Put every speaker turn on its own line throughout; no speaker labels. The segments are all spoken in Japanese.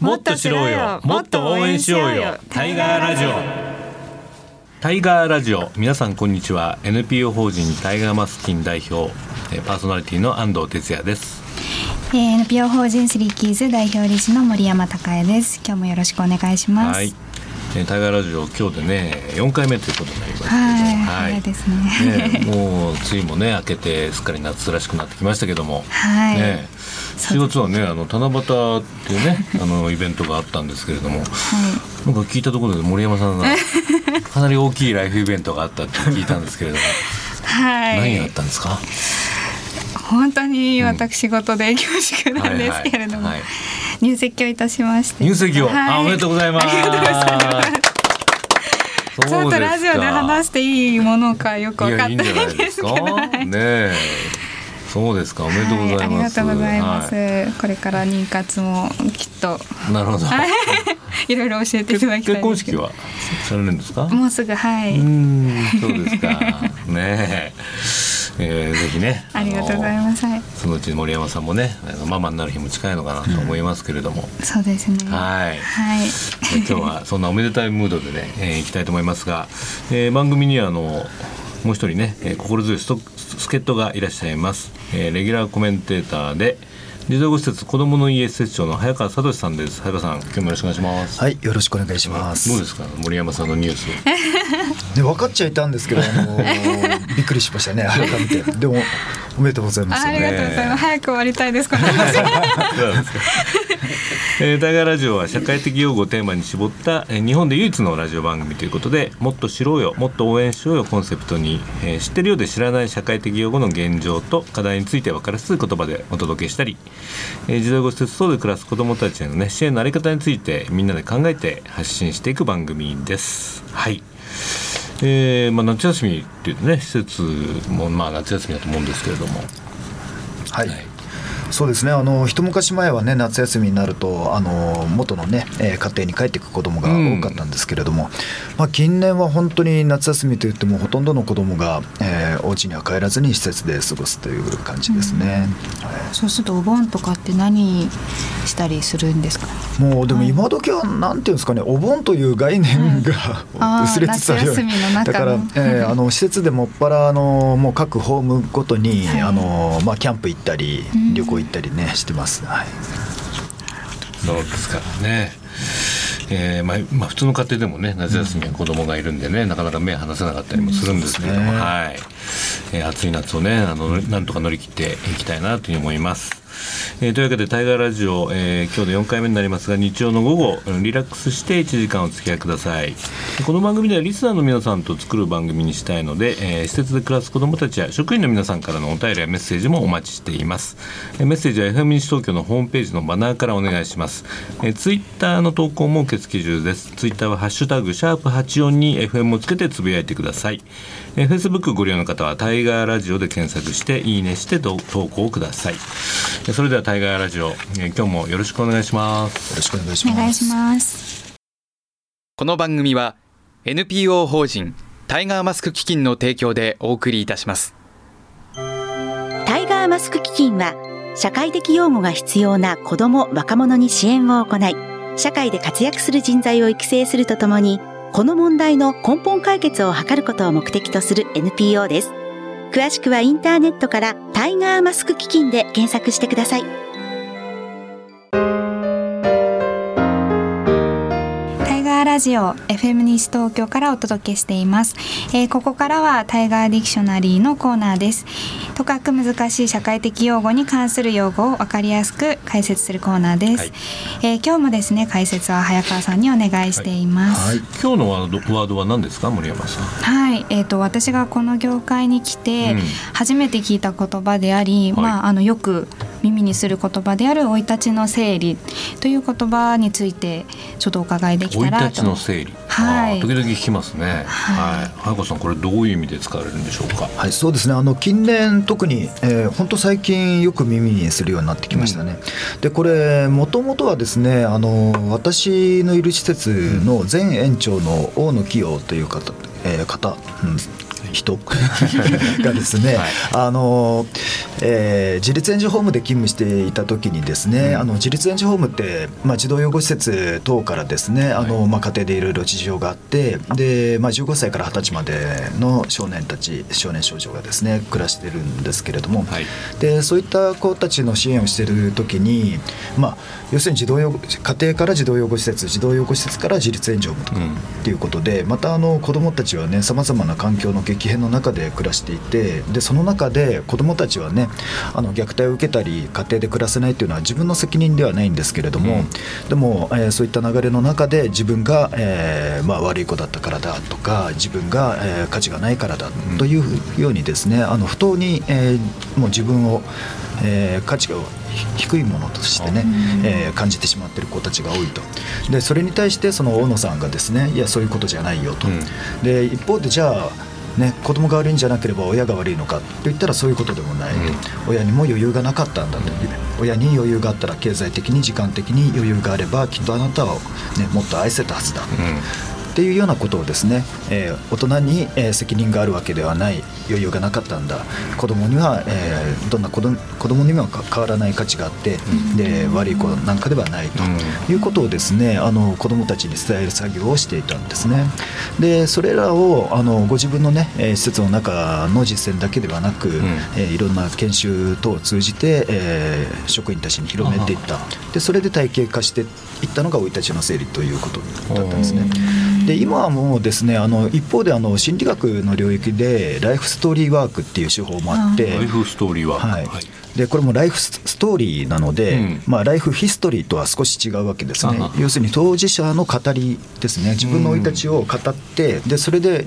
もっと知ろうよ。もっと応援しようよ。タイガーラジオ。タイガーラジオ。皆さんこんにちは。NPO 法人タイガーマスキン代表えーパーソナリティの安藤哲也です。
えー NPO 法人スリーキーズ代表理事の森山孝恵です。今日もよろしくお願いします。
はいえータイガーラジオ今日でね4回目ということになりますけど。
はい早いですね。
ねもう梅雨もね明けてすっかり夏らしくなってきましたけども。
はい。
ね
そう
4月はねあの七夕っていうね あのイベントがあったんですけれども。なんか聞いたところで森山さんが かなり大きいライフイベントがあったって聞いたんですけれども、
はい。
何があったんですか？
本当に私事で恐縮なんですけれども、
はいはい。はい
入籍をいたしまして。
入籍を、
はい。
あおめでとうございます。
ありがとうございます。ちょっとラジオで話
し
していいものかよく分かってないんですけど。
ねえそうですか。おめでとうございます、
はい、ありがとうございます、
は
これから妊活もきっと。
いなるほど。
い。ろいろ教えていただきたい
結婚式はされるんですか？
もうすぐはい、
うーんそうですか。ねええーぜひね
ありがとうございます。はい。
そのうち森山さんもねあのママになる日も近いのかなと思いますけれども、
そうですね。
はい。
はい。
え 今日はそんなおめでたいムードでね、えー、いきたいと思いますが、えー番組にはあのもう一人ね、えー心強いスト助っ人がいらっしゃいます、えーレギュラーコメンテーターで児童施設子どもの家施設長の早川聡さんです。早川さん今日もよろしくお願いします、
はい、よろしくお願いします。
どうですか？森山さんのニュース。
ね、分かっちゃいたんですけど、あのー びっくりしましたね、改めて。でも、おめでとうございます。
ありがとうございます、早く終わりたいですこの話
えー、大河ラジオは社会的用語をテーマに絞った、えー日本で唯一のラジオ番組ということでもっと知ろうよもっと応援しようよコンセプトに、えー知ってるようで知らない社会的用語の現状と課題について分かりやすい言葉でお届けしたり、えー児童養護施設等で暮らす子どもたちへの、ね、支援の在り方についてみんなで考えて発信していく番組です。はいえーまあ、夏休みっていうとね施設もまあ夏休みだと思うんですけれども
はい。そうですね。あの一昔前はね夏休みになるとあの元のね、えー家庭に帰っていく子どもが多かったんですけれども、まあ、近年は本当に夏休みといってもほとんどの子どもが、えーお家には帰らずに施設で過ごすという感じですね。
そうするとお盆とかって何したりするんですか？
もうでも今時はなんていうんですかねお盆という概念が、
あー
薄れつつあるようにだから、えー あの施設でもっぱらあのもう各ホームごとに、
はい。
あのまあキャンプ行ったり
うん。
旅行行ったりねしてます。はい。
そうですからね。えーまあまあ、普通の家庭でもね夏休みは子供がいるんでね、なかなか目離せなかったりもするんですけれども、
ね。
はい、えー暑い夏をねあのなんとか乗り切っていきたいなというふうに思います。えーというわけで「タイガーラジオ」えー今日で4回目になりますが日曜の午後リラックスして1時間お付き合いください。この番組ではリスナーの皆さんと作る番組にしたいので、えー施設で暮らす子どもたちや職員の皆さんからのお便りやメッセージもお待ちしています。えーメッセージは FM 西東京のホームページのバナーからお願いします、えー、ツイッターの投稿も受付中です。ツイッターは「ハッシュタグシャープ #84 に FM をつけてつぶやいてください。えー、Facebook ご利用の方はタイガーラジオで検索していいねして投投稿ください。えーそれではタイガーラジオ、えー今日もよろしくお願いします。
よろしくお願いします。
お願いします
この番組は NPO 法人タイガーマスク基金の提供でお送りいたします。
タイガーマスク基金は社会的養護が必要な子ども・若者に支援を行い社会で活躍する人材を育成するとともにこの問題の根本解決を図ることを目的とする NPO です。詳しくはインターネットからタイガーマスク基金で検索してください。
ガーラジオ FM 西東京からお届けしています、えーここからはタイガーディクショナリーのコーナーです。とかく難しい社会的用語に関する用語を分かりやすく解説するコーナーです、
はい。
えー今日もですね解説は早川さんにお願いしています。
はい。
今日のワードワードは何ですか？森山さん。
はい、えー、と私がこの業界に来て
うん。
初めて聞いた言葉であり、
はい。
まあ、あのよく耳にする言葉である生い立ちの整理という言葉についてちょっとお伺いできたら
の整理、
はい。
時々聞きますね。
はい。
はい。早川さんこれどういう意味で使われるんでしょうか？
はい、そうですね。あの近年特に、えー、本当最近よく耳にするようになってきましたね。で、これもともとはですね、あの私のいる施設の前園長の大野清という方、えー方、うん人がですね、はい、あのえー、自立援助ホームで勤務していた時にですね、うん、あの自立援助ホームって、まあ、児童養護施設等からですねあの、まあ、家庭でいろいろ事情があってで、まあ、15歳から20歳までの少年たち少年少女がですね暮らしてるんですけれども、はい、でそういった子たちの支援をしている時に、まあ、要するに児童養護家庭から児童養護施設児童養護施設から自立援助ホームとかっていうことで、うん、またあの子どもたちはねさまざまな環境の激変の中で暮らしていてでその中で子どもたちはねあの虐待を受けたり家庭で暮らせないというのは自分の責任ではないんですけれども、うん、でも、えー、そういった流れの中で自分が、えーまあ、悪い子だったからだとか自分が、えー、価値がないからだというようにですねあの不当に、えー、もう自分を、えー、価値が低いものとしてね、えー、感じてしまっている子たちが多いと。でそれに対してその大野さんがですねいやそういうことじゃないよと、うん、で一方でじゃあね、子供が悪いんじゃなければ親が悪いのかと言ったらそういうことでもない、うん、親にも余裕がなかったんだと、うん、親に余裕があったら経済的に時間的に余裕があればきっとあなたを、ね、もっと愛せたはずだ、うんっていうようなことをですね、えー、大人に、えー、責任があるわけではない余裕がなかったんだ。子供には、えー、どんな子供子供にも変わらない価値があって、うん、で悪い子なんかではないと。いうことをですねあの子供たちに伝える作業をしていたんですね。でそれらをあのご自分のね施設の中の実践だけではなく、うん、えー、いろんな研修等を通じて、えー、職員たちに広めていった。でそれで体系化していったのが生い立ちの整理ということだったんですね。で今はもうですねあの一方であの心理学の領域でライフストーリーワークっていう手法もあって
ライフストーリーワーク、
はい、はいでこれもライフストーリーなので、うん、まあ、ライフヒストリーとは少し違うわけですね。要するに当事者の語りですね。自分の生い立ちを語ってでそれで、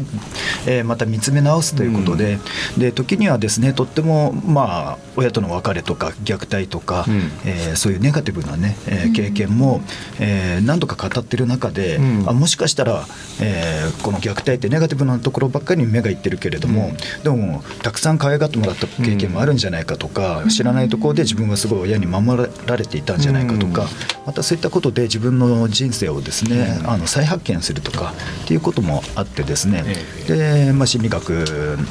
えー、また見つめ直すということでうん、で時にはですねとっても、まあ、親との別れとか虐待とか、うん、えー、そういうネガティブなね、えー、経験も、えー、何度か語ってる中で、あもしかしたら、えー、この虐待ってネガティブなところばっかりに目がいってるけれども、でもたくさん可愛がってもらった経験もあるんじゃないかとか、知らないところで自分はすごい親に守られていたんじゃないかとか、またそういったことで自分の人生をですね、あの再発見するとかっていうこともあってですね、でまあ、心理学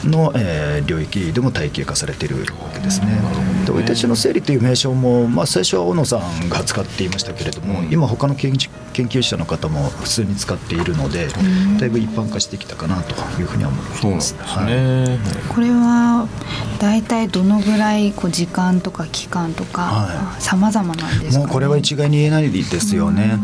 の、えー、領域でも体系化されているわけですね。で生い立ちの整理という名称も、まあ、最初は小野さんが使っていましたけれども、今他の研究者の方も普通に使っているので、だいぶ一般化してきたかなというふうには思ってます。はい、
これは大体どのぐらいこう時間とか期間とかさまざまなんですか、
ね、もうこれは一概に言えないですよね、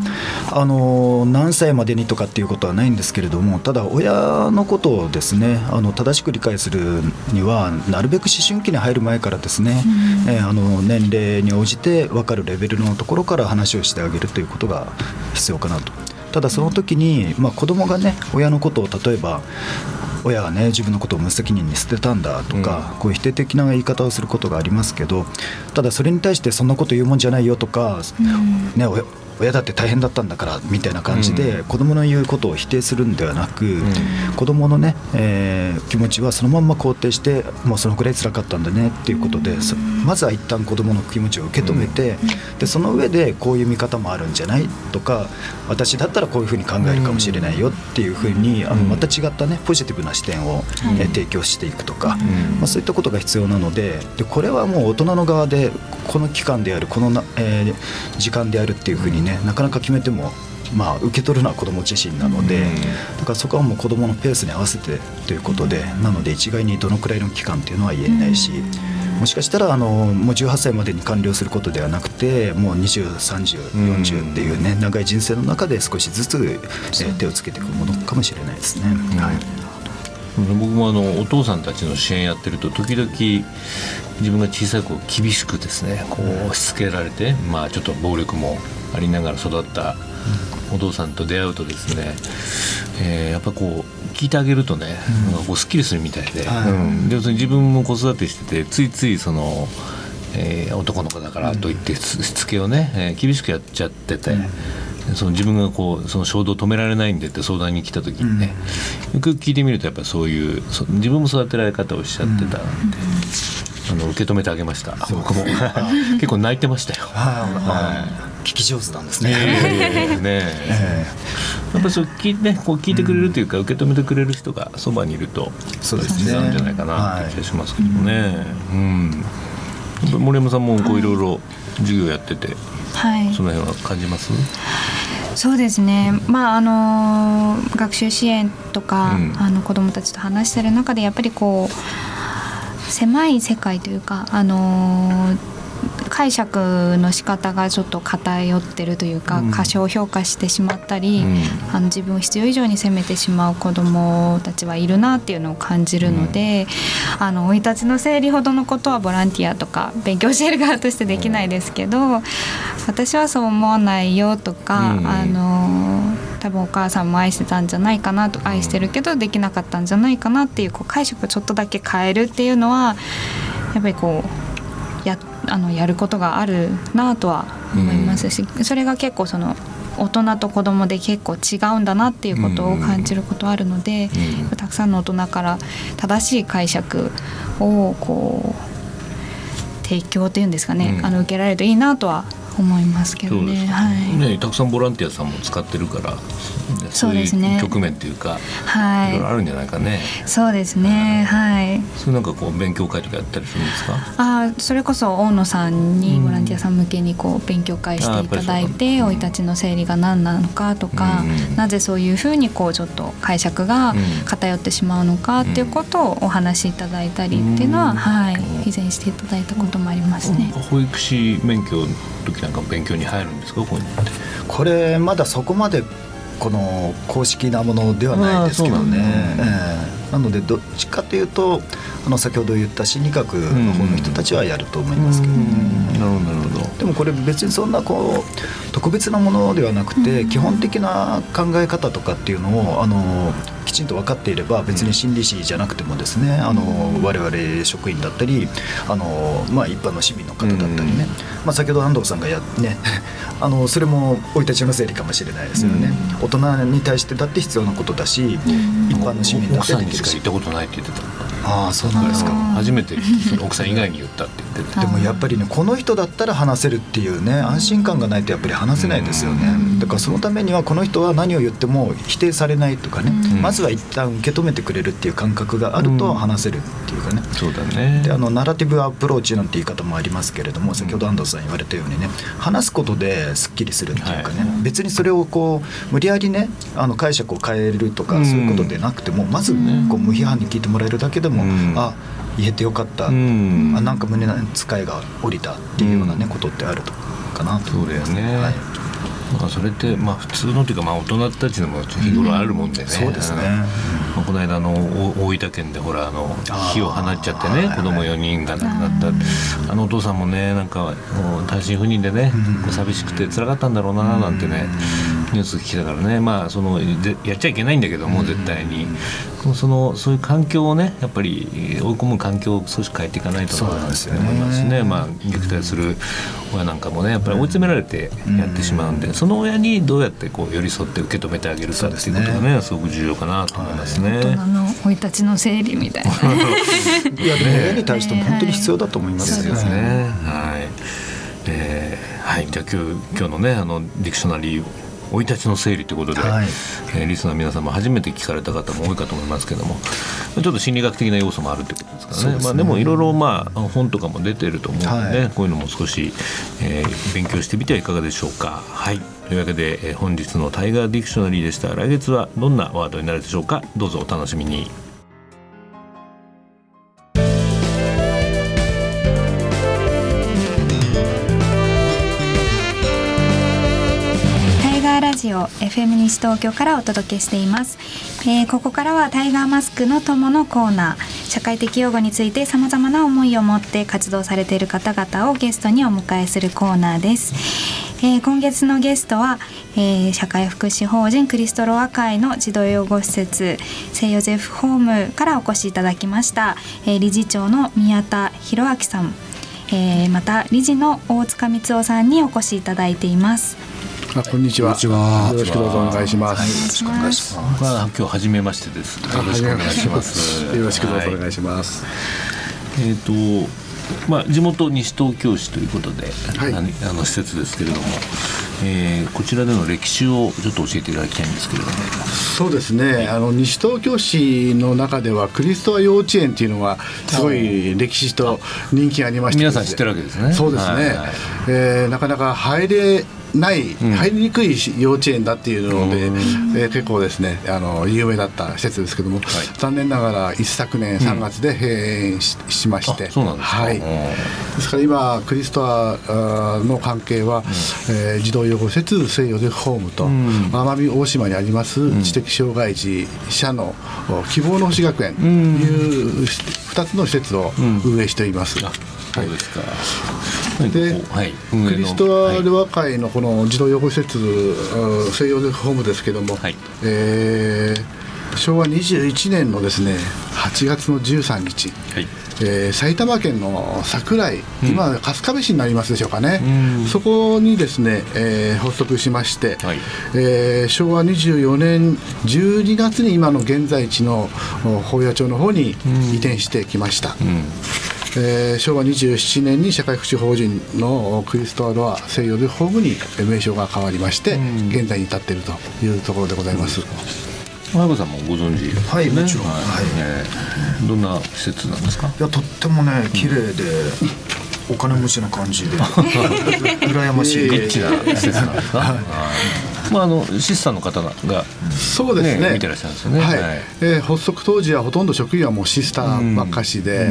あの何歳までにとかっていうことはないんですけれどもただ親のことをですねあの正しく理解するにはなるべく思春期に入る前からですね、うん、えー、あの年齢に応じて分かるレベルのところから話をしてあげるということが必要かなと。ただその時に、まあ、子供がね親のことを例えば親がね自分のことを無責任に捨てたんだとか、うん、こういう否定的な言い方をすることがありますけどただそれに対してそんなこと言うもんじゃないよとか、うん、ね親だって大変だったんだからみたいな感じで、子供の言うことを否定するんではなく、うん、子供のね、えー、気持ちはそのまんま肯定してもうそのくらい辛かったんだねっていうことで、まずは一旦子供の気持ちを受け止めて、でその上でこういう見方もあるんじゃない？とか私だったらこういうふうに考えるかもしれないよっていうふうに、あのまた違ったねポジティブな視点を、えー、提供していくとか、まあ、そういったことが必要なのででこれはもう大人の側でこの期間であるこのな、えー、時間であるっていうふうにねなかなか決めてもまあ、受け取るのは子ども自身なので、だからそこはもう子どものペースに合わせてということでなので一概にどのくらいの期間っていうのは言えないし。もしかしたらあのもう18歳までに完了することではなくてもう203040っていうね長い人生の中で少しずつ、え手をつけていくものかもしれないですね。はい。
僕もあのお父さんたちの支援やってると時々自分が小さい頃厳しくですねこう押し付けられてまあちょっと暴力もありながら育ったお父さんと出会うとですね、えー、やっぱこう聞いてあげるとね、うん、こうすっきりするみたいで、うん、で自分も子育てしててついついその、えー、男の子だからといってしつけをね、えー、厳しくやっちゃってて。その自分がこうその衝動を止められないんでって相談に来た時にね、よく聞いてみるとやっぱそういう自分も育てられ方をしちゃってたん。で、あの受け止めてあげました。僕も。結構泣いてましたよ、は
い、聞き上手なんですね。
ね、えーやっぱりそう聞い,、ね、こう聞いてくれるというか、受け止めてくれる人がそばにいると
そうですね。
なんじゃないかなって気がしますけどね。うん。森山さんもこういろいろ授業やってて、
はい。
その辺は感じます？
そうですね、まああの学習支援とか、
うん。
あの子どもたちと話してる中でやっぱりこう狭い世界というか、あの解釈の仕方がちょっと偏ってるというか、
うん。
過小評価してしまったり、
うん。
あの自分を必要以上に責めてしまう子どもたちはいるなっていうのを感じるのであの生い立ちの整理ほどのことはボランティアとか勉強教える側としてできないですけど私はそう思わないよとか、
うん。
あの多分お母さんも愛してたんじゃないかなと愛してるけどできなかったんじゃないかなっていうこう解釈をちょっとだけ変えるっていうのはやっぱりこうやあのやることがあるなとは思いますし、それが結構その大人と子供で結構違うんだなっていうことを感じることはあるので、
うん。
たくさんの大人から正しい解釈をこう提供っていうんですかね、
うん。
あの受けられるといいなとは思いますけどね。
か
はい。
ねたくさんボランティアさんも使ってるから
そうですね。
いう局面っていうか、
はい。
ろいろあるんじゃないかね。
そうですね、はい。
それなんかこう勉強会とかやったりするんですか？
あそれこそ大野さんにボランティアさん向けにこう勉強会していただいて生い立ちの整理が何なのかとか、
うん
なぜそういうふうにこうちょっと解釈が偏ってしまうのかっていうことをお話しいただいたりっていうのは、
うん。
はい、以前していただいたこともありますね。
保育士免許の時なんか勉強に入るんですかこういうのって？
これまだそこまでこの公式なものではないですけどねなのでどっちかというとあの先ほど言った心理学の方の人たちはやると思いますけどね。
なるほど
でもこれ別にそんなこう特別なものではなくて、基本的な考え方とかっていうのをあのきちんと分かっていれば別に心理師じゃなくてもですね、あの我々職員だったりあの、まあ、一般の市民の方だったりね、まあ、先ほど安藤さんがやね あのそれも生い立ちの整理かもしれないですよね、大人に対してだって必要なことだし、一般の市民だってできるし
か行ったことないって言ってた。
ああそうなんですか。
初めて奥さん以外に言ったって言ってて
でもやっぱりねこの人だったら話せるっていうね安心感がないとやっぱり話せないですよね。だからそのためにはこの人は何を言っても否定されないとかね。
うん。
まずは一旦受け止めてくれるっていう感覚があると話せるっていうかね。
そうだね。
であのナラティブアプローチなんて言い方もありますけれども先ほど安藤さん言われたようにね話すことですっきりするっていうかね、
はい。
別にそれをこう無理やりねあの解釈を変えるとか、
うん。
そういうことでなくてもまずこう無批判に聞いてもらえるだけでも、
うん。
あ言えてよかった、
うん。
あなんか胸の使いが降りたっていうようなね、
うん。
ことってあるとかな。と
そうだよね、
はい。
まあそれってまあ普通のというかまあ大人たちのも日頃あるもんでね、
そうですね
まあこの間あのお大分県でほらあの火を放っちゃってね
はい
子供4人が亡くなった。あのお父さんもねなんか単身赴任でね寂しくて辛かったんだろうななんてねニュース聞きたからね。まあそのでやっちゃいけないんだけども絶対に。そのそういう環境をねやっぱり追い込む環境を少し変えていかないと
そう
な
なんですよね。
思いますね。まあ虐待する親なんかもねやっぱり追い詰められてやってしまうんでその親にどうやってこう寄り添って受け止めてあげるかっていうことがね。すごく重要かなと思いますね。
大人の生い立ちの整理みたいな。
いやでも親に対しても本当に必要だと思いますよ
ね。はい。えーはい。じゃあ今日今日のねあのディクショナリー生い立ちの整理ということで、
はい
えーリスナーの皆さんも初めて聞かれた方も多いかと思いますけども、ちょっと心理学的な要素もあるってことですからね。
ね
まあでもいろいろまあ本とかも出てると思うのでね、
はい
こういうのも少し、えー勉強してみてはいかがでしょうか。はい。というわけで、えー本日のタイガーディクショナリーでした。来月はどんなワードになるでしょうか。どうぞお楽しみに。
ジオ FM 西東京からお届けしています、えーここからはタイガーマスクの友のコーナー。社会的用語についてさまざまな思いを持って活動されている方々をゲストにお迎えするコーナーです、えー今月のゲストは、えー社会福祉法人クリストロア会の児童養護施設聖ヨゼフホームからお越しいただきました、えー理事長の宮田博明さん。えーまた理事の大塚光夫さんにお越しいただいています。
あこんにちは。よろしくどうぞお願いします。
お願いします
僕は今日初めましてです。よろしくお願いします。
よろしくどうぞお
はい
願いします。
えっ、と。まあ、地元西東京市ということで、
はい
あの施設ですけれども、えーこちらでの歴史をちょっと教えていただきたいんですけれども
そうですね、あの西東京市の中ではクリストア幼稚園っていうのがすごい歴史と人気がありまして
皆さん知ってるわけですね
そうですね、
はいはい
えーなかなか入れない、
ん
入りにくい幼稚園だっていうので、
うん。
えー結構ですねあの有名だった施設ですけども、残念ながら一昨年3月で閉園し,、しまして
うなんですか。
はい、
うん。
ですから今クリストアの関係は、えー児童養護施設聖ヨゼフホームと、
ん。
奄美大島にあります知的障害児者のお希望の星学園という2つの施設を
ん。
運営しています。
あそうですか、
で
はい、
クリストア・
はい
ルワ会のこの児童養護施設、うん聖ヨゼフホームですけども、
はい。
えー昭和21年のですね8月の13日、
はい。
えー埼玉県の桜井、今春日部市になりますでしょうかね、
うん。
そこにですね、えー発足しまして、
はい。
えー昭和24年12月に今の現在地のお宝谷町の方に移転してきました。
うん
えー昭和27年に社会福祉法人のクリストアロア西洋でホームに名称が変わりまして、
ん。
現在に至っているというところでございます。
親御さんもご存知？ですね
はいもちろん。
はい。
はい
えーどんな施設なんですか？
いやとってもね綺麗でお金持ちな感じで 羨ましい、
リッチな施設なんですか、はいまああのシスターの方が
そうですね。
ね見てらっしゃるんですよね。
はい。
はい。
えー発足当時はほとんど職員はもうシスターばっかしで、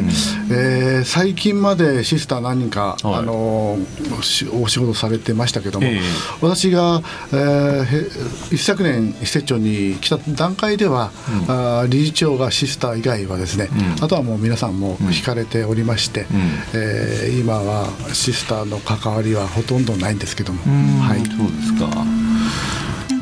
えー最近までシスター何人か、
はい。
あのお仕事されてましたけども、
ええ。
私が、えーへ一昨年施設長に来た段階では、あー理事長がシスター以外はですね、
うん。
あとはもう皆さんも引かれておりまして、
ん。
えー今はシスターの関わりはほとんどないんですけども、はい、
そうですか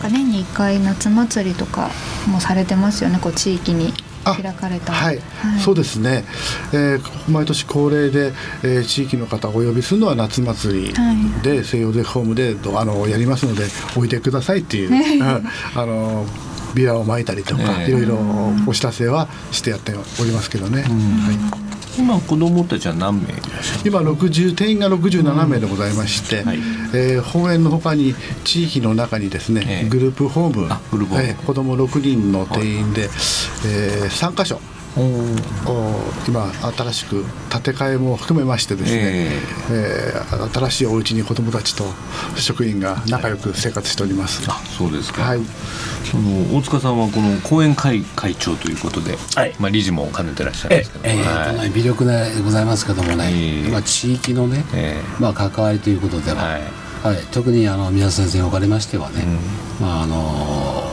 か年に1回夏祭りとかもされてますよねこう地域に
あ
開かれた。
はい、そうですね、えー毎年恒例で、えー地域の方をお呼びするのは夏祭り
はい。
で、西洋でホームでどあのやりますのでおいでくださいっていう、うん あのビラを撒いたりとか、
ええ。
いろいろお知らせはしてやっておりますけどね、はい、
今子供たちは何名
今60定員が67名でございまして、
はい。
えー本園のほかに地域の中にですね、
ええ。
グループホーム
あグループホーム。
えー子ども6人の定員で、えー3箇所お今新しく建て替えも含めましてですね、
え
え。ー新しいお家に子どもたちと職員が仲良く生活しております。
あそうですか、
はい。
その大塚さんはこの講演会会長ということで、
はい。
まあ、理事も兼ねてらっしゃるん
え
ですけども、
え
はい。
ーとね微力でございますけどもね、
ええ。
まあ、地域のね、
え
まあ、関わりということでは、
はい。
はい。特にあの宮田先生におかれましてはね、
う
まああの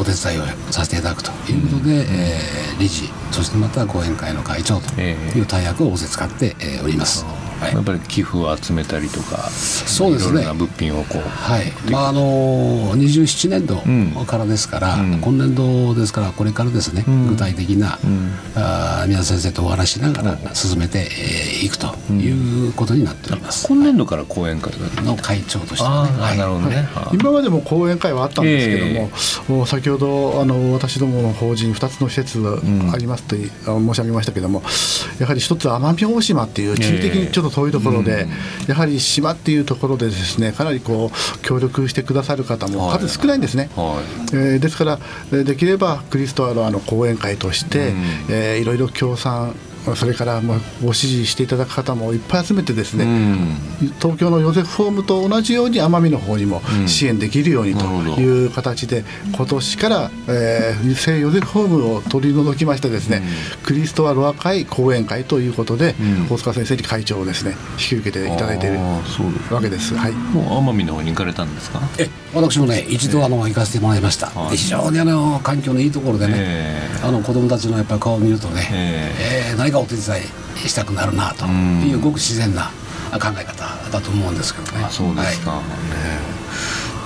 お手伝いをさせていただくということで、えー理事そしてまた講演会の会長と
ええ。
いう大役を仰せ使って、えーおります。はい。
やっぱり寄付を集めたりとか
そうですね。
いろいろな物品をこう
はい。まああの27年
うん
度からですから、
うん。
今年度ですからこれからですね、
ん。
具体的な、
ん。
あー宮田先生とお話しながら進めてい、えーいくということになっております。
今年度から講演会が
の会長としてね、
あ、
はい。
なるほどね、あ
今までも講演会はあったんですけども、もう先ほどあの私どもの法人2つの施設ありますと申し上げましたけどもやはり一つ奄美大島っていう地理的にちょっと遠いところで、やはり島っていうところでですねかなりこう協力してくださる方も
はい。
数少ないんですね。
はい。
えーですからえーできればクリストアのあの講演会として、
うん。
えーいろいろ協賛それからもうご支持していただく方もいっぱい集めてですね、
うん。
東京のヨゼフホームと同じように奄美の方にも
うん。
支援できるようにという形で今年から、えー、聖ヨゼフホームを取り除きましてですね、クリストアロア会講演会ということで、
うん。
大塚先生に会長をですね引き受けていただいているわけです。はい。
もう奄美の方に行かれたんですか？
え私もね一度あの行かせてもらいました、
はい。
で非常にあの環境のいいところでね、
ええ。
あの子供たちのやっぱり顔を見るとね、
え
え。ー何かお手伝いしたくなるなと
うん
いうごく自然な考え方だと思うんですけどね。
あそうですか、
はい
ね。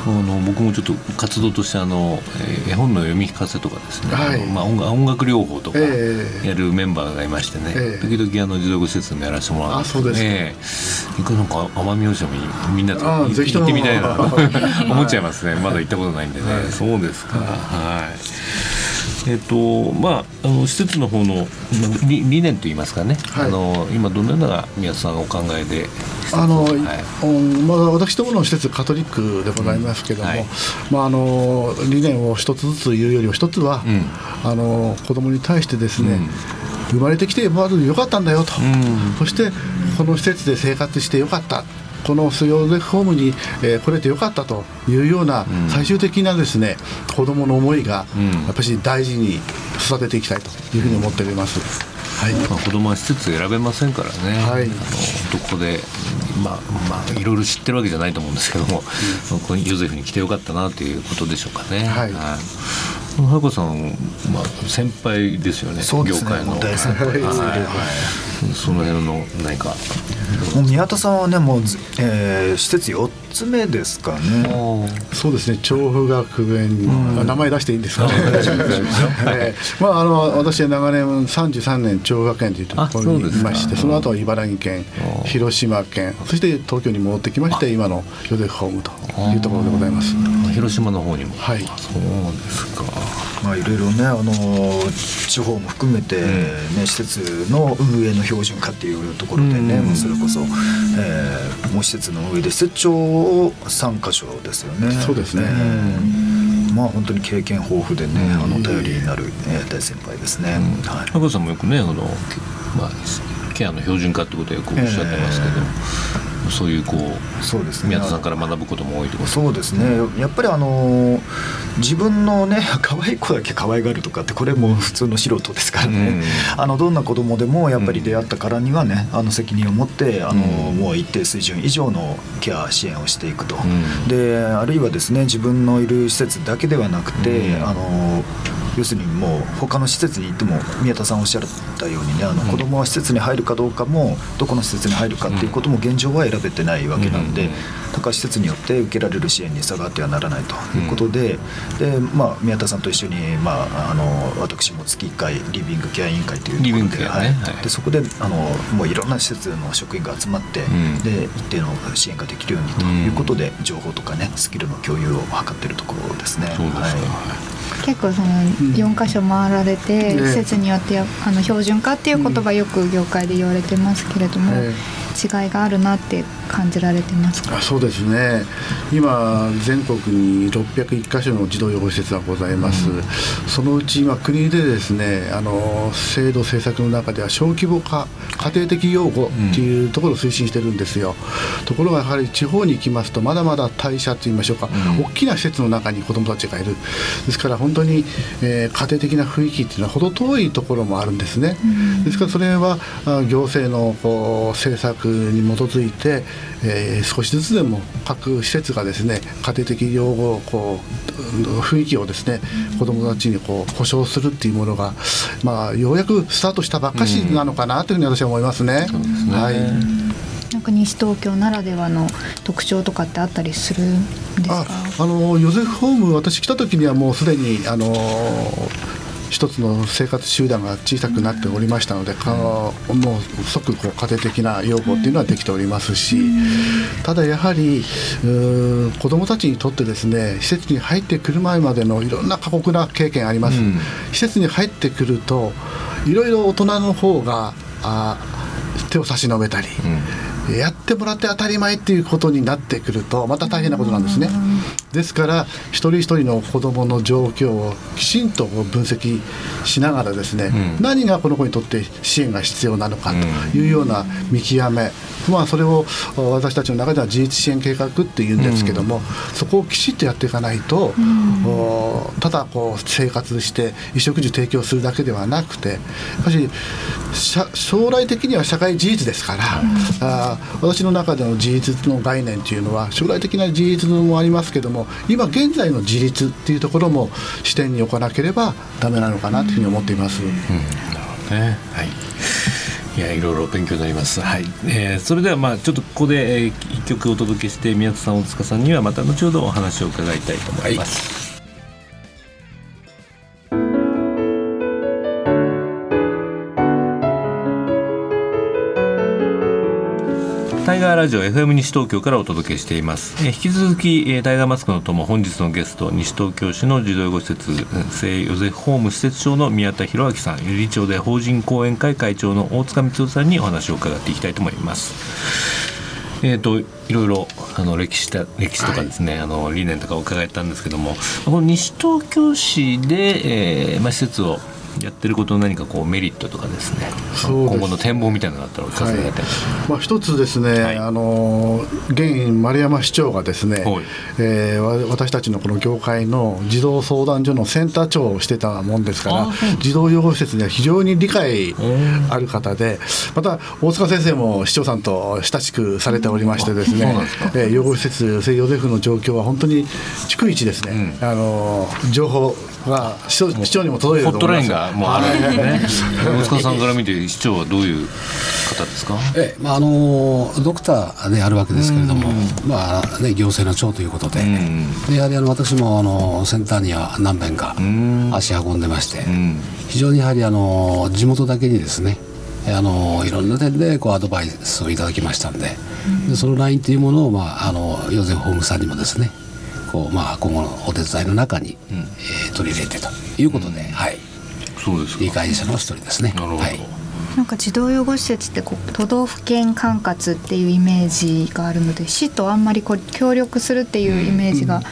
あの僕もちょっと活動としてあの、えー絵本の読み聞かせとかですね、
はい。
まあ、音楽音楽療法とか
ええ。
やるメンバーがいましてね、
ええ。
時々あの児童護施設でもやらせてもらうんですけど
あそうですか。
奄美大島にみんなと行ってみたいなと 思っちゃいますね。まだ行ったことないんでね、そうですか、はいえっ、とまああの施設の方の理理念といいますかね、
はい。
あの今どのようなのが宮田さんお考えで
あの、まあ、私どもの施設カトリックでございますけども、
うんはい。
まあ、あの理念を一つずつ言うよりも一つは、
うん。
あの子供に対してですね、生まれてきてまずよかったんだよと、
ん。
そしてこの施設で生活してよかったこのスヨーゼフホームに、えー来れてよかったというような最終的なですね、子供の思いが、
うん。
やっぱり大事に育てていきたいというふうに思っております。はい。
まあ、子供は施設選べませんからね、
はい。
あのどこで、まあまあ、いろいろ知ってるわけじゃないと思うんですけども、まあここにヨゼフに来てよかったなということでしょうかね。
はい
早子さん、まあ、先輩ですよね、
そうですね
業界の。
大先輩ですね
はいその辺の何か。
もう宮田さんはねもうず、えー施設4つ目ですかね。
そうですね、調布学園、名前出していいんですか、ね、えーまあ、あの私は長年、33年、調布学園というところにいまして、
あそ
の後は茨城県
あ、
広島県、そして東京に戻ってきまして、今のヨゼフホームというところでございます。
広島の方にも。
はい。
そうですか。
まあいろいろねあの地方も含めて、ね施設の運営の標準化っていうところでね、
うん。
それこそ、えーもう施設の運営で施設長を3箇所ですよね。
そうですね。
うん。まあ本当に経験豊富でね、あの頼りになる、えー大先輩ですね、はい。
早子さんもよくね、あの、まあ、ケアの標準化ってことでよくおっしゃってますけど、そういうこう、
そうですね。
宮田さんから学ぶことも多いと？
そうですね。やっぱりあの自分のね 可愛い子だけ可愛がるとかってこれもう普通の素人ですからね、あのどんな子供でもやっぱり出会ったからにはねあの責任を持ってあの、もう一定水準以上のケア支援をしていくと、
ん。
であるいはですね自分のいる施設だけではなくて、
うん。
あの要するにもう他の施設に行っても宮田さんおっしゃったようにねあの子供は施設に入るかどうかもどこの施設に入るかっていうことも現状は選べてないわけなんで、
うん
だから施設によって受けられる支援に差があってはならないということで,、でまあ、宮田さんと一緒に、まあ、あの私も月1回リビングケア委員会というとこ
リビン
ろで,、
グケアね。はい。
でそこであのもういろんな施設の職員が集まって、
ん。
で一定の支援ができるようにということで、情報とかねスキルの共有を図っているところですね。
そうですか。
はい
結構その4箇所回られて、
ね。
施設によってやあの標準化っていう言葉よく業界で言われてますけれども、
え
違いがあるなって感じられてますか？
あそうですね。今全国に601箇所の児童養護施設がございます、そのうち今国でですねあの制度政策の中では小規模化家庭的養護っていうところを推進してるんですよ、ところがやはり地方に行きますとまだまだ代謝といいましょうか、大きな施設の中に子どもたちがいる。ですから本当に、えー家庭的な雰囲気っていうのは程遠いところもあるんですね、ですからそれはあ行政のこう政策に基づいて、えー少しずつでも各施設がですね家庭的養護をこう雰囲気をですね子どもたちにこう保障するっていうものが、まあ、ようやくスタートしたばっかしなのかなというふうに私は思いますね。はい
なんか西東京ならではの特徴とかってあったりするんですか？
ああのヨゼフホーム私来た時にはもうすでにあの一つの生活集団が小さくなっておりましたので、かもう即こう家庭的な養護っていうのはできておりますし、ただやはりうー子どもたちにとってですね施設に入ってくる前までのいろんな過酷な経験あります、
うん。
施設に入ってくるといろいろ大人の方があ手を差し伸べたり、やってもらって当たり前っていうことになってくるとまた大変なことなんですね。ですから一人一人の子どもの状況をきちんと分析しながらですね、
うん。
何がこの子にとって支援が必要なのかというような見極め、まあ、それをお私たちの中では自立支援計画っていうんですけども、そこをきちっとやっていかないと、おただこう生活して衣食住提供するだけではなくてやっぱり将来的には社会自立ですから、あー私の中での自立の概念というのは将来的な自立もありますけども今現在の自立っていうところも視点に置かなければダメなのかなというふうに思っています。
ね、はい。いやいろいろ勉強になります。はい。えーそれではまあちょっとここで、えー一曲お届けして宮田さん大塚さんにはまた後ほどお話を伺いたいと思います。タイラジオ FM 西東京からお届けしています。え引き続きえタイガーマスクの友本日のゲスト西東京市の児童養護施設聖ヨゼフホーム施設長の宮田博明さん理事長で法人講演会会長の大塚光夫さんにお話を伺っていきたいと思います。えーと、いろいろあの歴史た歴史とかですね、はい、あの理念とかを伺ったんですけどもこの西東京市で、えーまあ、施設をやってることの何かこうメリットとかですね。今後の展望みたいなのがあったらお聞かせいただきたい、
はい、まあ、一つですね、はい、あの現丸山市長がですね、はい、えー、私たちのこの業界の児童相談所のセンター長をしてたもんですから児童養護施設には非常に理解ある方でまた大塚先生も市長さんと親しくされておりましてですね、えー、養護施設聖ヨゼフの状況は本当に逐一ですね、うん、あの情報が市長にも届いてると思います。ホットラインがもうあるんです
ね。大塚さんから見て市長はどういう方ですか？
えまああのドクターであるわけですけれども、まあね、行政の長ということで,、でやはりあの私もあのセンターには何遍か足運んでまして、非常にやはりあの地元だけにですねあのいろんな点でこうアドバイスをいただきましたんで。でそのラインというものを、まあ、あのヨゼフホームさんにもですねこう、まあ、今後のお手伝いの中に、うん、えー、取り入れてということで、うん、はい
そうです
理解者の一人ですね。
なるほど、はい。
なんか児童養護施設ってこう都道府県管轄っていうイメージがあるので市とあんまりこう協力するっていうイメージが、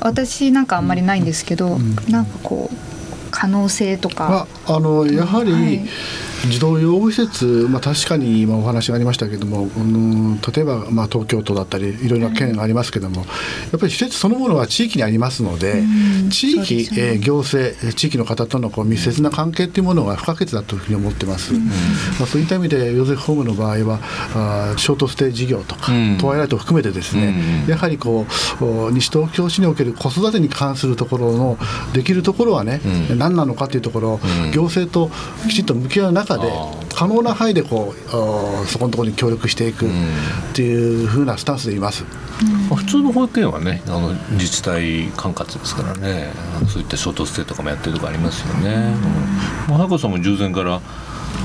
私なんかあんまりないんですけど、うん、なんかこう可能性とか。
あのやはり、はい児童養護施設、まあ、確かに今お話がありましたけども、うん、例えば、まあ、東京都だったりいろいろな県がありますけどもやっぱり施設そのものは地域にありますので、地域、ね、えー、行政地域の方とのこう密接な関係というものが不可欠だというふうに思ってます、まあ、そういった意味でヨゼフホームの場合はあショートステイ事業とか、トワイライトを含めてですね、やはりこう西東京市における子育てに関するところのできるところはね、何なのかというところを、行政ときちんと向き合う中で可能な範囲でこうそこのところに協力していくっていうふうなスタンスでいます。
うん、普通の保育園はねあの自治体管轄ですからね。そういったショートステイとかもやってるとこありますよね。うん、早川さんも従前から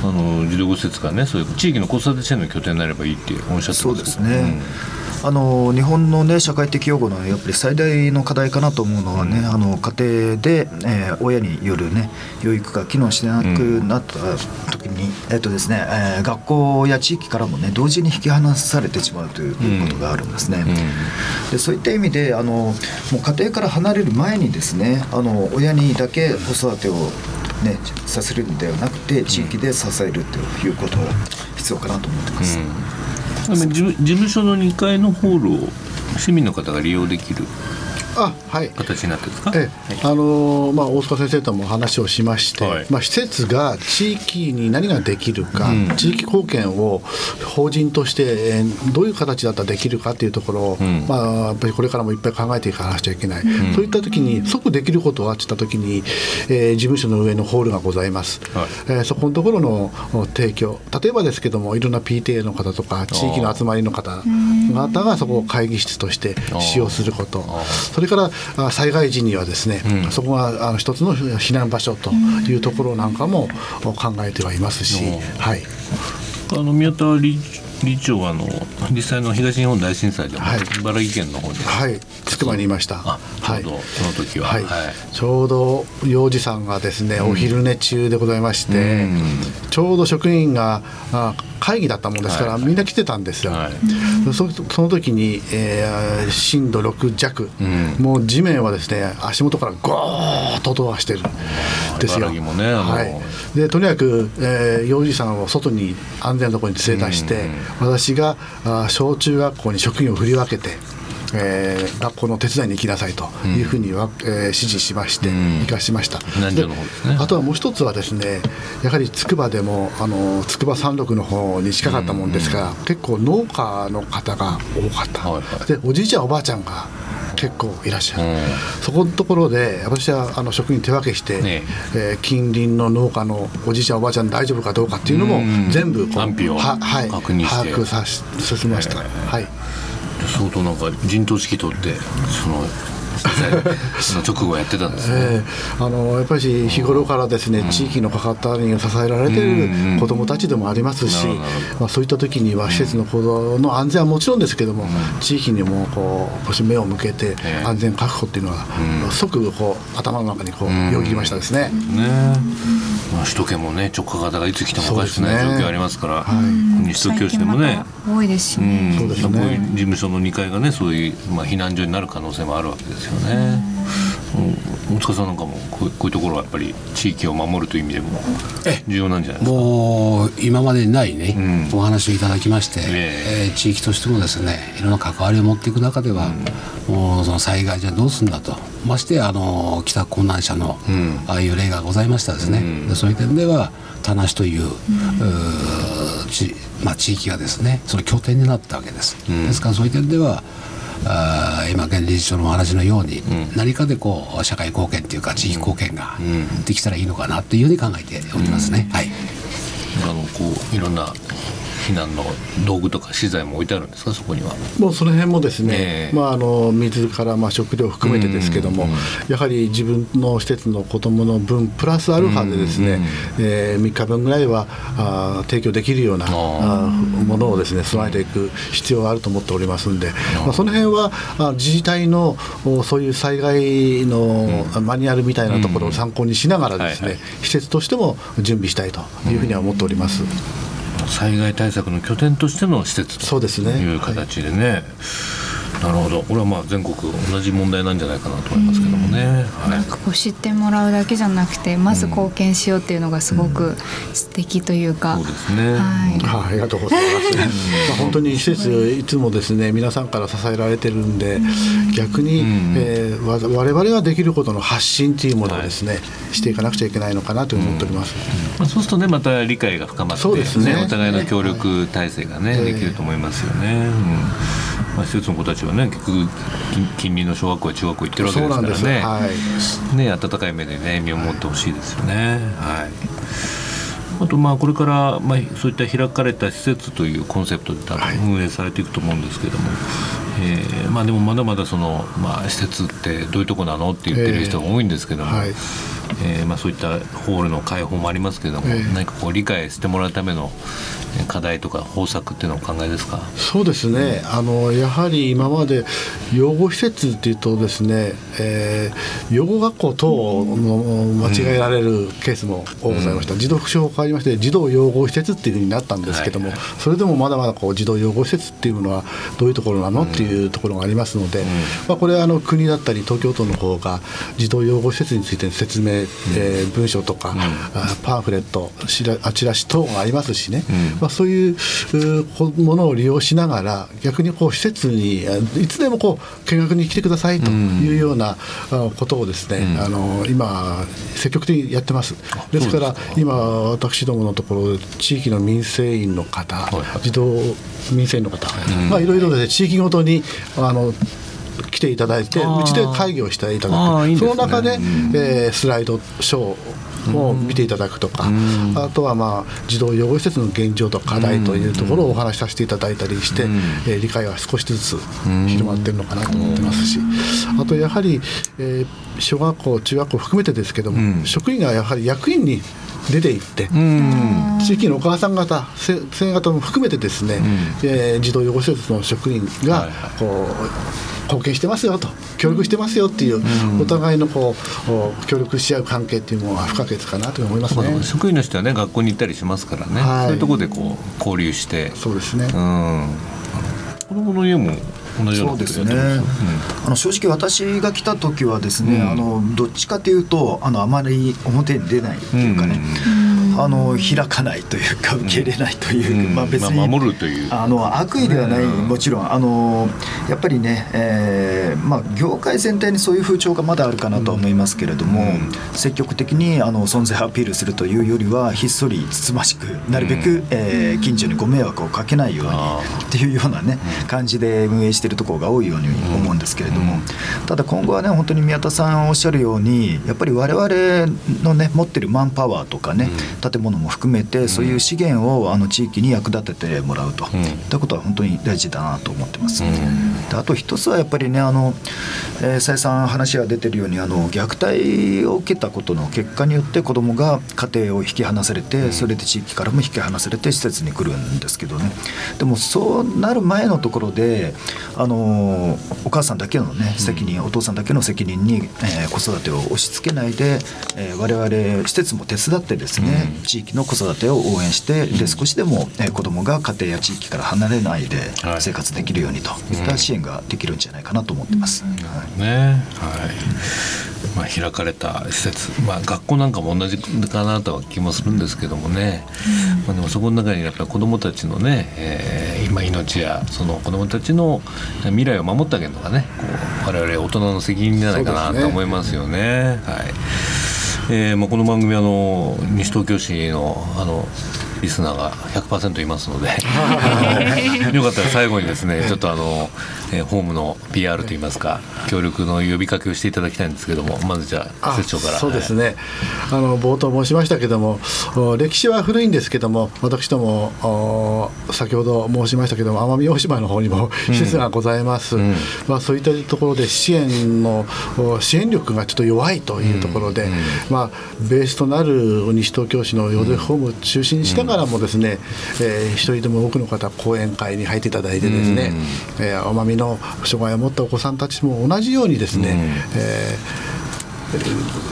あの児童施設がねそういう地域の子育て支援の拠点になればいいっておっしゃってます
そうですね、うんあの日本の、ね、社会的養護のやっぱり最大の課題かなと思うのはね、うん、あの家庭で、えー、親による、ね、養育が機能しなくなった時に、うん、えっとですねえー、学校や地域からも、ね、同時に引き離されてしまうということがあるんですね。うん、でそういった意味であのもう家庭から離れる前にですねあの親にだけ子育てをね、させるんではなくて地域で支えるということが必要かなと思ってます。
事務所の2階のホールを市民の方が利用できる
あはい。
形になってるんですか、
ええ、あのまあ、大塚先生とも話をしまして、はい、まあ、施設が地域に何ができるか、うん、地域貢献を法人として、えー、どういう形だったらできるかっていうところを、うん、まあ、やっぱりこれからもいっぱい考えていかなくちゃいけない、うん、そういった時に即できることはって言った時に、えー、事務所の上のホールがございます、はい、えー、そこのところの提供。例えばですけどもいろんな PTA の方とか地域の集まりの方方がそこを会議室として使用すること。それれから災害時にはですね、うん、そこがあの一つの避難場所というところなんかも考えてはいますし、はい、
あの宮田理理事長はあの実際の東日本大震災でも、はい、茨城県の方で
はい。つくばにいました。
あちょうど、はい、その時は、
はい、はい、ちょうど幼児さんがですね、お昼寝中でございまして、うん、ちょうど職員があ会議だったもんですから、はい、みんな来てたんですよ、はい、そその時に、えー、震度6弱、うん、もう地面はですね足元からゴーッと音がしてるんですよ、
ね、
はい、でとにかく、えー、幼児さんを外に安全なところに連れ出して、うん、私があ小中学校に職員を振り分けてえー、学校の手伝いに行きなさいというふうには、うん、えー、指示しまして、行かしました、
ね、
あとはもう一つはですねやはり筑波でもあの筑波山麓の方に近かったもんですから、うんうん、結構農家の方が多かった、はいはい、でおじいちゃんおばあちゃんが結構いらっしゃる、うん、そこのところで私はあの職員手分けして、ね。えー、近隣の農家のおじいちゃんおばあちゃん大丈夫かどうかっていうのも全部
安否を確認
して、把握さ進みました、はい
相当なんか陣頭指揮取ってその震災の直後やってたんですね、え。
ー、あのやっぱり日頃からですね、地域のかかったに支えられている子どもたちでもありますし、まあ、そういった時には施設の行動の安全はもちろんですけども、地域にもこう少し目を向けて安全確保っていうのは、即こう頭の中にこうよぎりましたですね。
ねまあ、首都圏もね直下型がいつ来てもおかしくない状況ありますから、ねはい、西東京市でもね
多いですしね、
うん、そうですね。事務所の2階がねそういう、まあ、避難所になる可能性もあるわけですよね。うん、大塚さんなんかもこうこういうところはやっぱり地域を守るという意味でも重要なんじゃないですか？
もう今までにないね、うん、お話をいただきまして、えー、地域としてもですねいろんな関わりを持っていく中では、うん、もうその災害じゃどうするんだと。ましてあの帰宅困難者の、うん、ああいう例がございましたですね、でそういう点では田無という,、うちまあ、地域がですねその拠点になったわけです、ですからそういう点ではあ今現理事長のお話のように、うん、何かでこう社会貢献っていうか地域貢献ができたらいいのかなというふうに考えておりますね。はい、
あのこういろんな避難の道具とか資材も置いてあるんですか？そこには。
もうその辺もですね、まあ、あの水からまあ食料含めてですけども、やはり自分の施設の子どもの分プラスアルファでですね、えー、3日分ぐらいはあ提供できるようなあものをですね備えていく必要があると思っておりますんで、まあ、その辺はあ自治体のそういう災害のマニュアルみたいなところを参考にしながらですね、施設としても準備したいというふうには思っております。
災害対策の拠点としての施設という形でね。なるほど。これはまあ全国同じ問題なんじゃないかなと思いますけどもね、
はい、なんかこう知ってもらうだけじゃなくてまず貢献しようっていうのがすごく素敵というか、
うんうん、そうですね、はい、
ありがとうございます、まあ本当に施設いつもですね皆さんから支えられてるんで、逆に、うん、えー、わ我々ができることの発信っていうものをですね、はい、していかなくちゃいけないのかなと思っております、
まあ、そうするとねまた理解が深まってそうですね。お互いの協力体制がね、できると思いますよね、まあ、施設の子たちはね結局近隣の小学校や中学校行ってるわけですからね,、はい、ね温かい目でね見守ってほしいですよね。はい。あとまあこれから、まあ、そういった開かれた施設というコンセプトで多分運営されていくと思うんですけども、はい、えー、まあ、でもまだまだその、まあ、施設ってどういうとこなのって言ってる人が多いんですけども、えーはい、えー、まあ、そういったホールの開放もありますけれども、えー、何かこう理解してもらうための課題とか方策っていうのはお考えですか？
そうですね、あのやはり今まで養護施設っていうとですね、えー、養護学校等の間違えられるケースも多ございました、うん、児童福祉法変わりまして児童養護施設っていうふうになったんですけども、はい。はい、それでもまだまだこう児童養護施設っていうものはどういうところなの、うん、っていうところがありますので、うん、まあ、これはあの国だったり東京都の方が児童養護施設について説明、えー、文書とか、パンフレットチラシ等がありますしね、まあ、そういうものを利用しながら逆にこう施設にいつでもこう見学に来てくださいというようなことをですね、うん、あの今積極的にやってます。ですから今私どものところ地域の民生委員の方、はい、児童民生委員の方、うん、まあいろいろで、ね、地域ごとにあの来ていただいてうちで会議をしていただく、ね、その中で、えー、スライドショーを見ていただくとか、あとは、まあ、児童養護施設の現状と課題というところをお話しさせていただいたりして、えー、理解は少しずつ広まっているのかなと思ってますし、あとやはり、えー、小学校、中学校含めてですけども、職員がやはり役員に出ていって、地域のお母さん方、先生方も含めてですね、えー、児童養護施設の職員がこう、貢献してますよと協力してますよっていう、お互いのこう協力し合う関係っていうのは不可欠かなと思いますね。
職員の人はね学校に行ったりしますからね、はい、そういうところでこう交流して。
そうですね、う
ん、子供の家も
そうですね、うん、あの正直私が来た時はですね、うん、あのどっちかというとあのあまり表に出ないというかね、うんあの開かないというか受け入れないという、まあ、別に、
守るという。
あの悪意ではない、もちろん。あのやっぱりね、えーまあ、業界全体にそういう風潮がまだあるかなと思いますけれども、積極的にあの存在アピールするというよりはひっそりつつましくなるべく、えー、近所にご迷惑をかけないようにっていうようなね感じで運営しているところが多いように思うんですけれども、ただ今後はね本当に宮田さんおっしゃるようにやっぱり我々のね持ってるマンパワーとかね、建物も含めてそういう資源をあの地域に役立ててもらうと、いったことは本当に大事だなと思ってます。であと一つはやっぱりねあの、えー、再三話が出てるようにあの虐待を受けたことの結果によって子どもが家庭を引き離されてそれで地域からも引き離されて施設に来るんですけどね。でもそうなる前のところであのお母さんだけのね責任、お父さんだけの責任に、えー、子育てを押し付けないで、えー、我々施設も手伝ってですね、地域の子育てを応援してで少しでも、えー、子どもが家庭や地域から離れないで生活できるようにといった支援ができるんじゃないかなと思ってます。はい、
ね。はい。まあ、開かれた施設、まあ、学校なんかも同じかなとは気もするんですけどもね、まあ、でもそこの中にやっぱり子どもたちのね、えー、今命やその子どもたちの未来を守ってあげるのがねこう我々大人の責任じゃないかなと思いますよね。ね。はいえーまあ、この番組あの西東京市のあのリスナーが100%いますので よかったら最後にですねちょっとあの、えー、ホームの PR といいますか協力の呼びかけをしていただきたいんですけどもまずじゃあ節長から。
そうですね、あの冒頭申しましたけども歴史は古いんですけども私ども先ほど申しましたけども奄美大島の方にも施設がございます、うん、まあ、そういったところで支援の支援力がちょっと弱いというところで、うんうん、まあ、ベースとなる西東京市のヨゼフホームを中心にしながらもですね、えー、一人でも多くの方講演会に入っていただいてですね、うん、えー、奄美の障害を持ったお子さんたちも同じようにですね、うん、えー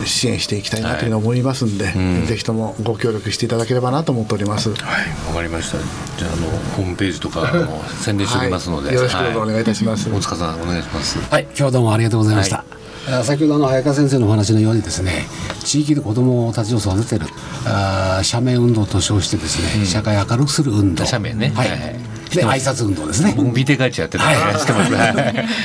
支援していきたいなというのを思いますんで、はいうん、ぜひともご協力していただければなと思っております。はい、
わかりました。じゃあ、あのホームページとかも宣伝しておりますので、はい、
よろしくお願いいたします。
大塚さんお願いします。
はい、今日どうもありがとうございました。先ほどの早川先生のお話のようにですね地域で子どもたちを育てるあ社名運動と称してですね、うん、社会を明るくする運動。
社名ね。
はい、はい、で挨拶運動ですね。
僕見て帰っちゃってた、はい、してます。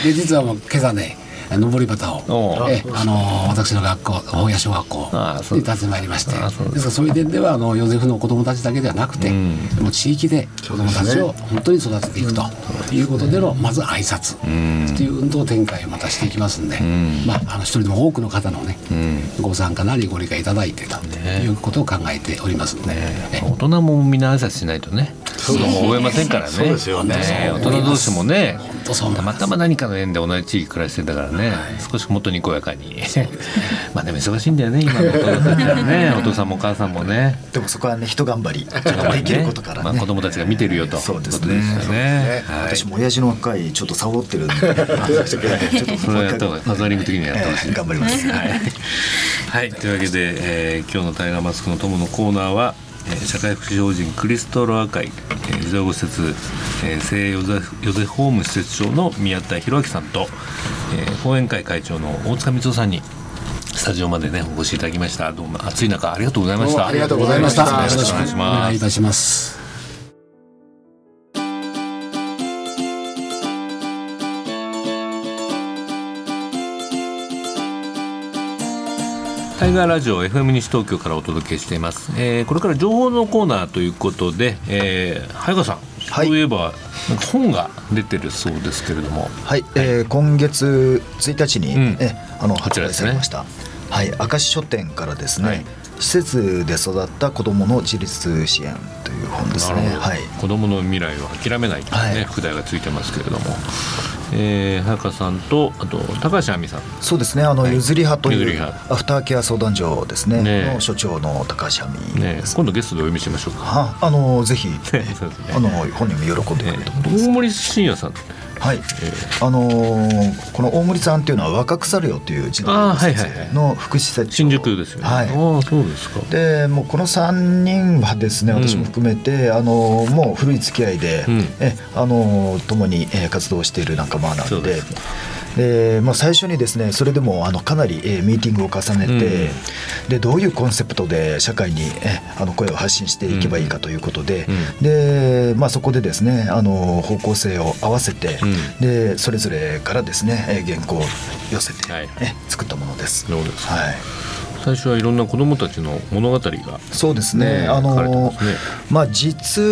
で実はもう今朝ね上り旗をえあの私の学校大谷小学校に立ってまいりましてですか。らそういう点ではあのヨゼフの子どもたちだけではなくて、うん、もう地域で子どもたちを本当に育てていくということでのまず挨拶という運動展開をまたしていきますんで、うん、まああの一人でも多くの方のね、うん、ご参加なりご理解いただいてということを考えておりますんで、
ね、大人もみんな挨拶しないとね子供覚えませんからね。そうですよね。大人同士もね、たまたま何かの縁で同じ地域暮らしてたからね、少しもっとにこやかに。まあでも忙しいんだよね、今の大人たちはね、お父さんもお母さんもね。
でもそこはね、人頑張り、できることからまあ
子供たちが見てるよと。
そうですね。私も親父の若いちょっとサボってるんで、ちょっと
それやった方がハザリング的にやってほしい。
頑張ります。
はい、というわけで、えー、今日のタイガーマスクの友のコーナーは。社会福祉法人クリストロア会児童施設聖ヨゼホーム施設長の宮田博明さんと講演会会長の大塚光夫さんにスタジオまでねお越しいただきました。どうも暑い中ありがとうございました。
ありがとうございました。よ
ろしくお願いしますお
願いいたします
タイガーラジオ FM 西東京からお届けしています、えー、これから情報のコーナーということで、えー、早川さん、はい、そういえば本が出てるそうですけれども。
はい、はい、えー、今月1日に、うん、えあの発売されました、ね、はい。明石書店からですね、はい。施設で育った子どもの自立支援という本ですね。
はい、子どもの未来を諦めないというね、はい、副題がついてますけれども、えー、早川さんとあと高橋亜美さん。
そうですねあの、はい、譲り派というアフターケア相談所ですねねの所長の高橋亜美。ね
今度ゲストでお呼びしましょうか。
はあのぜひ、ね、あの本人も喜んでくれると思います、
大森信也さん
はい、えー、あのー、この大森さんっていうのは若草寮という児童の福祉施設
新宿ですよね。はい、あそうですか。
でもうこの三人はですね私も含めて、うん、あのー、もう古い付き合いで、うん、えあのー、共に、えー、活動している仲間なんで。でまあ、最初にですねそれでもあのかなり、えー、ミーティングを重ねて、うん、でどういうコンセプトで社会に、えあの声を発信していけばいいかということでうん、でまあ、そこでですねあの方向性を合わせて、うん、でそれぞれからですね、え原稿を寄せて、はい、え作ったものです。はい
最初はいろんな子どもたちの物語が、
そうですね、
ね
あの
ね。
まあ、実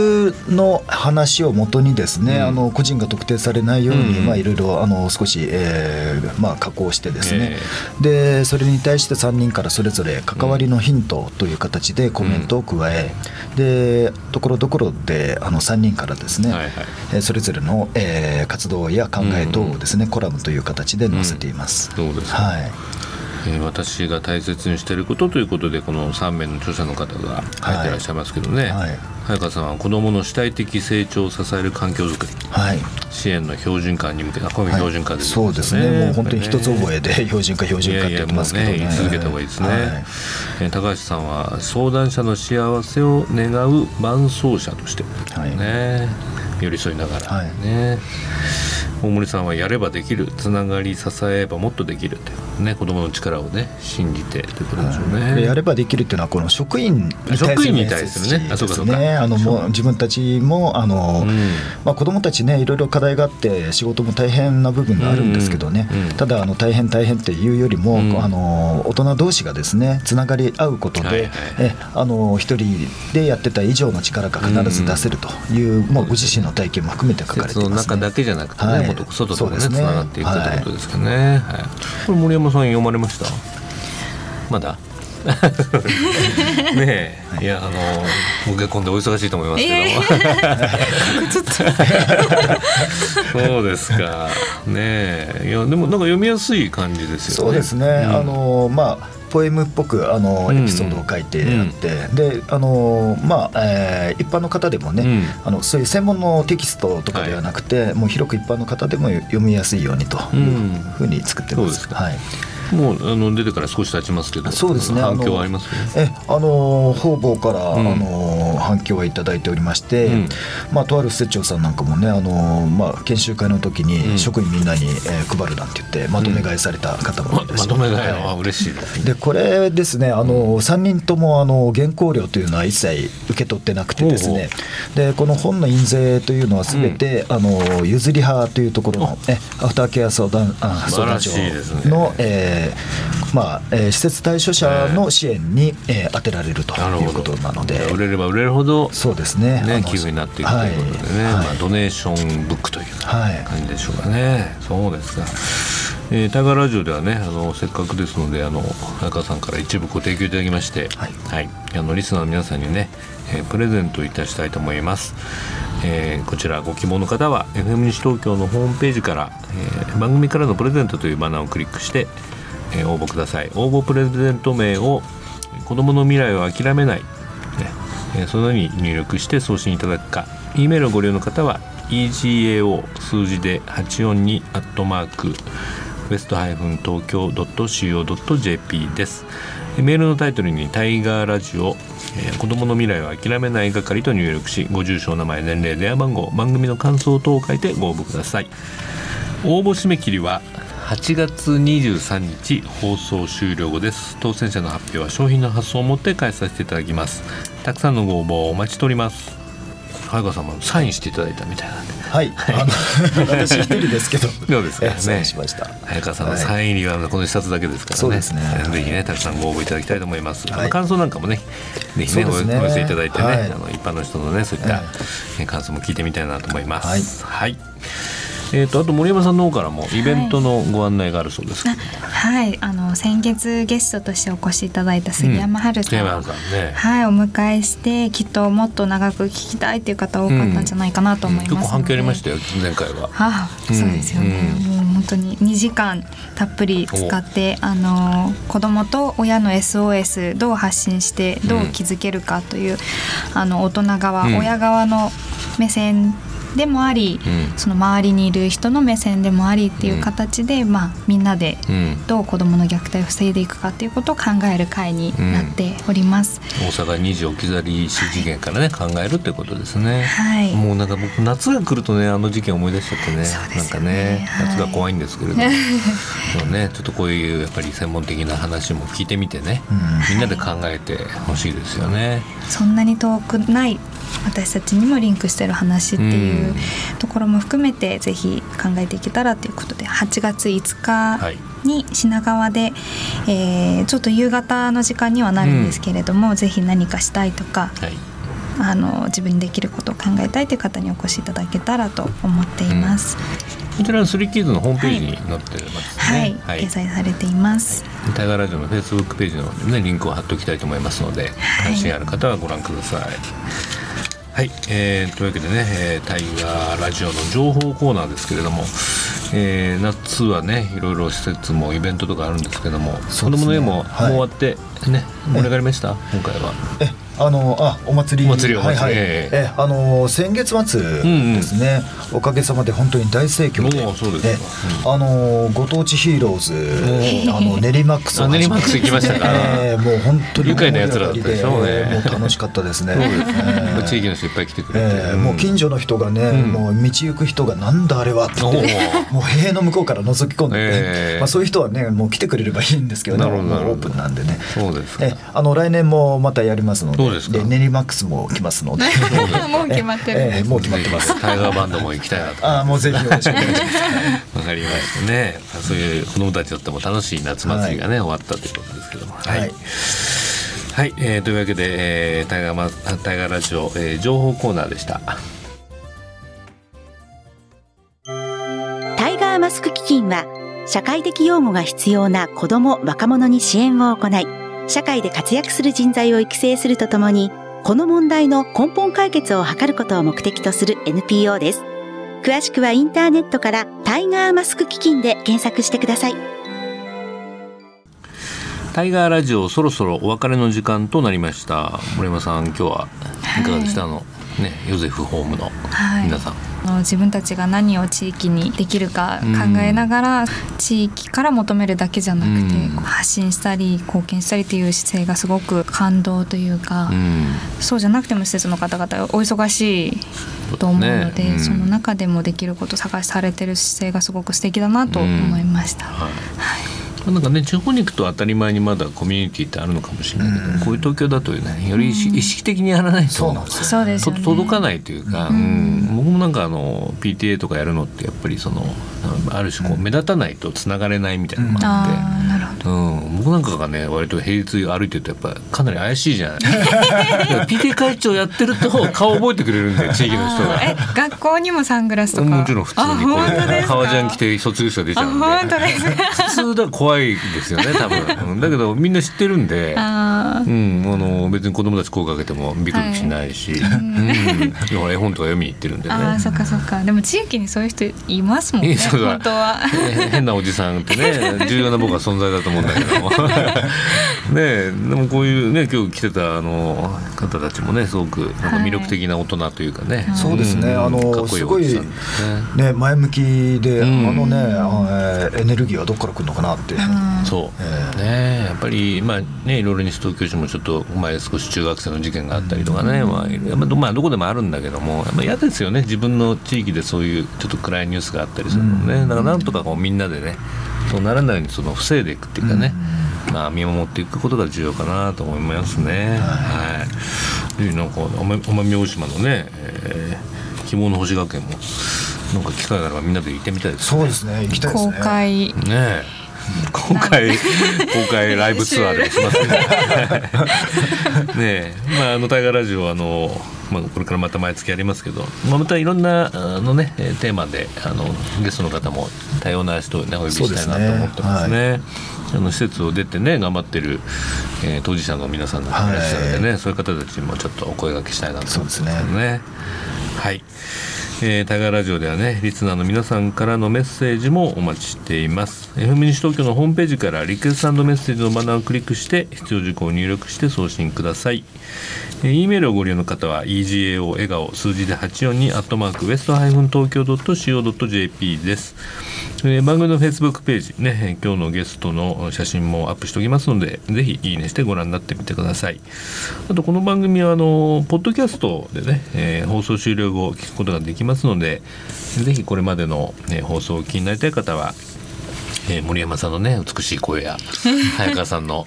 の話をもとにですね、
うん。
あの個人が特定されないように、
うん。
まあ、いろいろあの少し、えーまあ、加工してですね、
え
でそれに対して3人からそれぞれ関わりのヒントという形でコメントを加え、でところどころであの3人からですね、
はいはい。
えーそれぞれの、えー活動や考え等をですね、コラムという形で載せています。
そうですか
はい
えー私が大切にしていることということでこの3名の著者の方が書いてらっしゃいますけどね、
はい。
早川さんは子どもの主体的成長を支える環境づくり。
はい。
支援の標準化に向けてあこれも標準化で、
そうですね。もう本当に一つ覚えで標準化標準化ってやってますけどね。
ね言い続けた方がいいですね、
はい。
えー高橋さんは相談者の幸せを願う伴走者として、
はい。
ね寄り添いながら、
はい。
ね。大森さんはやればできるつながり支えればもっとできるというね子供の力をね信じてということでしょうね、
でやればできるっていうのはこの職員に対する
職員に対するね。あそうかそうか。
ですねあのもう自分たちもあの、
うん。
まあ、子どもたちねいろいろ課題があって仕事も大変な部分があるんですけどね、
うんうん
ただあの大変大変っていうよりも、
うん。
あの大人同士がですねつながり合うことで、
はいはい。
えあの一人でやってた以上の力が必ず出せるという、もうご自身の体験も含めて書かれています、ね。
中だけじゃなくてね、
はい。
もっと外ともねつ
そうですね。
ながっていくってことですかね、はい。これ森山さん読まれました？まだ？ねえ、い、やあのご結婚でお忙しいと思いますけども、そうですか。ねえ。いやでもなんか読みやすい感じですよね。
そうですね、
ん。
あのまあポエムっぽくあの
うん。
エピソードを書いてあって、であのまあ、えー一般の方でもね、
うん。
あのそういう専門のテキストとかではなくて、もう広く一般の方でも読みやすいようにというふうに作ってます。
そうですか。
はい
もうあの出てから少し経ちますけど
そうですね。
反響はあります
えあの方々から、
うん。
あの反響はいただいておりまして、
うん。
まあ、とある施設長さんなんかもねあの、まあ、研修会の時
うん。
に職員みんなに、えー配るなんて言ってまとめ買いされた方も
ま
いらっしゃ
まとめ買い
は
嬉しいで
これですねあの3人ともあの原稿料というのは一切受け取ってなくてですねでこの本の印税というのはすべて、あの譲り派というところの、ね、アフターケア相談あ相談所
素晴らしいですね。
の、えーまあえー施設対処者の支援に、えー。当てられるということなので。
売れれば売れるほど
そうですね。あ
ね、
の
寄付になっていくということでね、
はい。
まあ、ドネーションブックという
はい。
感じでしょうかね、そうですか、えー、タイガーラジオではねあのせっかくですのであの早川さんから一部ご提供いただきまして、
はい。
あのリスナーの皆さんにね、えープレゼントいたしたいと思います、えーこちらご希望の方は FM 西東京のホームページから、えー番組からのプレゼントというバナーをクリックして、え応募ください。応募プレゼント名を子供の未来を諦めない、ね。えそのように入力して送信いただくか。E メールをご利用の方は egao 数字で842アットマークウエストハイフン東京 .co.jp ですメールのタイトルに「タイガーラジオ、えー子供の未来を諦めない係」と入力しご住所名前年齢電話番号番組の感想等を書いてご応募ください。応募締め切りは8月23日放送終了後です。当選者の発表は商品の発送をもって返させていただきます。たくさんのご応募をお待ちしております。早川さんもサインしていただいたみたいなんで。
はい、あの私一人ですけど、
そうですかね。
しました。
早川さんのサイン入りはこの一冊だけですからね。
そうですね。
ぜひねたくさんご応募いただきたいと思います。
はい。
感想なんかもね、ぜひね
ね。
お寄せいただいてね、
はい。
あの一般の人のねそういった、ね感想も聞いてみたいなと思います。はい。えっ、とあと森山さんの方からもイベントのご案内があるそうですけど。
はい、あの先月ゲストとしてお越しいただいた杉山春さん、
杉山さんね。
はい、お迎えしてきっともっと長く聞きたいっていう方多かったんじゃないかなと思いますので、
結構反響ありましたよ前回は。
はあ、そうですよね、もう本当に2時間たっぷり使ってあの子供と親の SOS どう発信してどう気づけるかという、あの大人側、
うん。
親側の目線でもあり、
うん。
その周りにいる人の目線でもありっていう形で、まあ、みんなで
うん。
どう子どもの虐待を防いでいくかっていうことを考える会になっております。
大阪二次置き去り死事件からね考えるってことですね。
はい。
もうなんか僕夏が来るとねあの事件思い出しちゃってね。
そうですよ
なんかね
ねはい
夏が怖いんですけれども、ねちょっとこういうやっぱり専門的な話も聞いてみてね、みんなで考えてほしいですよね。
そんなに遠くない私たちにもリンクしてる話っていうところも含めてぜひ考えていけたらということで8月5日に品川で、えー、ちょっと夕方の時間にはなるんですけれども、うん、ぜひ何かしたいとか、はい、あの自分にできることを考えたいという方にお越しいただけたらと思っています。
うん、こちらのスリーキーズのホームページに載ってます
ね。はい、はい、掲載されています。
タイガーラジオのフェイスブックページのねリンクを貼っておきたいと思いますので、関心ある方はご覧ください。はい、えー、というわけでね、えー、タイガーラジオの情報コーナーですけれども、えー、夏はねいろいろ施設もイベントとかあるんですけども、ね、子供の絵ももう終わってね、盛り上がりました、今回は。
えあのあお祭り。
お祭りお祭り、
はいはい、えあの先月末ですね、おかげさまで本当に大盛況で。
そうで
あのご当地ヒーローズあの練馬ックス
練馬ックス行きましたか、
えー、もう本当に
愉快なやつらだったでしょうね、
もう楽しかったですね。
地域の人いっぱい来てくれて、
えー、もう近所の人がね、うん、もう道行く人がなんだあれはってもう塀の向こうから覗き込んで、えー、まあそういう人はねもう来てくれればいいんですけどね。オープンなんでね。
そうです
えあの来年もまたやりますので
そうですか。
練馬ックスも来ますので。
もう決まってる、
えー、もう決まってます。
タイガーバンドも行きたいなと。
あもうぜひよろしくお願いします。
わかりましたね。そういう子供たちにとっても楽しい夏祭りがね、はい、終わったということですけども。はい、はい。はい、えー、というわけで、えー、タイガーマタイガーラジオ、えー、情報コーナーでした。
タイガーマスク基金は社会的養護が必要な子ども若者に支援を行い社会で活躍する人材を育成するとともに、この問題の根本解決を図ることを目的とする NPO です。詳しくはインターネットからタイガーマスク基金で検索してください。
タイガーラジオそろそろお別れの時間となりました。森山さん今日はい。かがでした、はい、のねヨゼフホームの皆さん、はい
自分たちが何を地域にできるか考えながら、地域から求めるだけじゃなくて、発信したり貢献したりという姿勢がすごく感動というか、そうじゃなくても施設の方々お忙しいと思うので、ね、その中でもできること探されてる姿勢がすごく素敵だなと思いました。はい
なんかね地方に行くと当たり前にまだコミュニティってあるのかもしれないけど、うん、こういう東京だとねより意識的にやらないと、
そうです、ね、
届かないというか、うん、僕もなんかあの PTA とかやるのってやっぱりそのある種こう目立たないとつながれないみたいなのがあって、うん、僕なんかがね割と平日歩いてるとやっぱかなり怪しいじゃない？PTA 会長やってると顔覚えてくれるんで 地域の人が。
え学校にもサングラスとか？
もちろん普通にこれ革ジャン着て卒業生出ちゃうんで。
本当です
普通だ怖いですよね多分。だけどみんな知ってるんで、うん、あの別に子供たち声かけてもビクビクしないし、はい。うん、絵本とか読みに行ってるんでね。
あそっかそっか。でも地域にそういう人いますもんね本当は。
変なおじさんってね重要な僕は存在だと思うんだけどもねでもこういうね今日来てたあの方たちもねすごくなんか魅力的な大人というかね、
はい、そうですね、あのすごいね前向きで、あのね、エネルギーはどこから来るのかなって、
そう、えー、ねやっぱりまあねいろいろ西東京市もちょっと前少し中学生の事件があったりとかね、まあ、まあどこでもあるんだけどもやっぱ嫌ですよね。自分の地域でそういうちょっと暗いニュースがあったりするのね、だからなんとかこうみんなでねそうならないようにその防いでいくっていうかね、まあ、見守っていくことが重要かなと思いますね。はい、はい、なんか奄美大島のね、えー、希望の星学園もなんか機会があればみんなで行ってみたいです
ね。そうですね行きたいですね。
公開。
ね公開公開ライブツアーでもしますね。ねまああのタイガーラジオあのまあ、これからまた毎月やりますけど、まあ、またいろんなあの、ね、テーマであのゲストの方も多様な人を、ね、お呼びしたいなと思ってますね。はい、あの施設を出てね頑張ってる、えー、当事者の皆さんがいらっしゃるんでね、はい、そういう方たちにもちょっとお声がけしたいなと思ってますね。ね。はいえー、タガラジオではねリスナーの皆さんからのメッセージもお待ちしています。FM 西東京のホームページからリクエストメッセージのバナーをクリックして必要事項を入力して送信ください、えー、メールをご利用の方は EGAO 笑顔数字で842アットマークウエストハイフン東京 .co.jp です。えー、番組のフェイスブックページね今日のゲストの写真もアップしておきますのでぜひいいねしてご覧になってみてください。あとこの番組はあのポッドキャストでね、えー、放送終了後聞くことができますのでぜひこれまでの、ね、放送を気になりたい方はえー、森山さんのね美しい声や 早川さんの、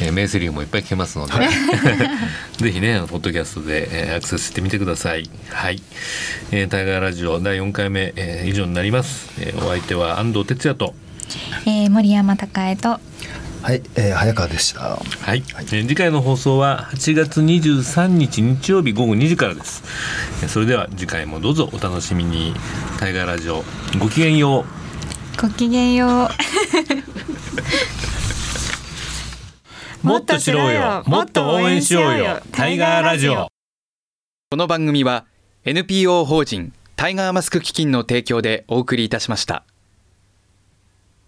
えー、名セリフもいっぱい聞けますので ぜひねポッドキャストで、えー、アクセスしてみてくださいはい、えー、タイガーラジオ第4回目、えー、以上になります、えー、お相手は安藤哲也と、
えー、森山孝恵と
はい、えー、早川でした。
はい、はい、えー、次回の放送は8月23日日曜日午後2時からです。それでは次回もどうぞお楽しみに。タイガーラジオごきげんよ
う。ごきげんよ
う。もっと知ろうよ。もっと応援しようよ。タイガーラジオ。
この番組は NPO 法人タイガーマスク基金の提供でお送りいたしました。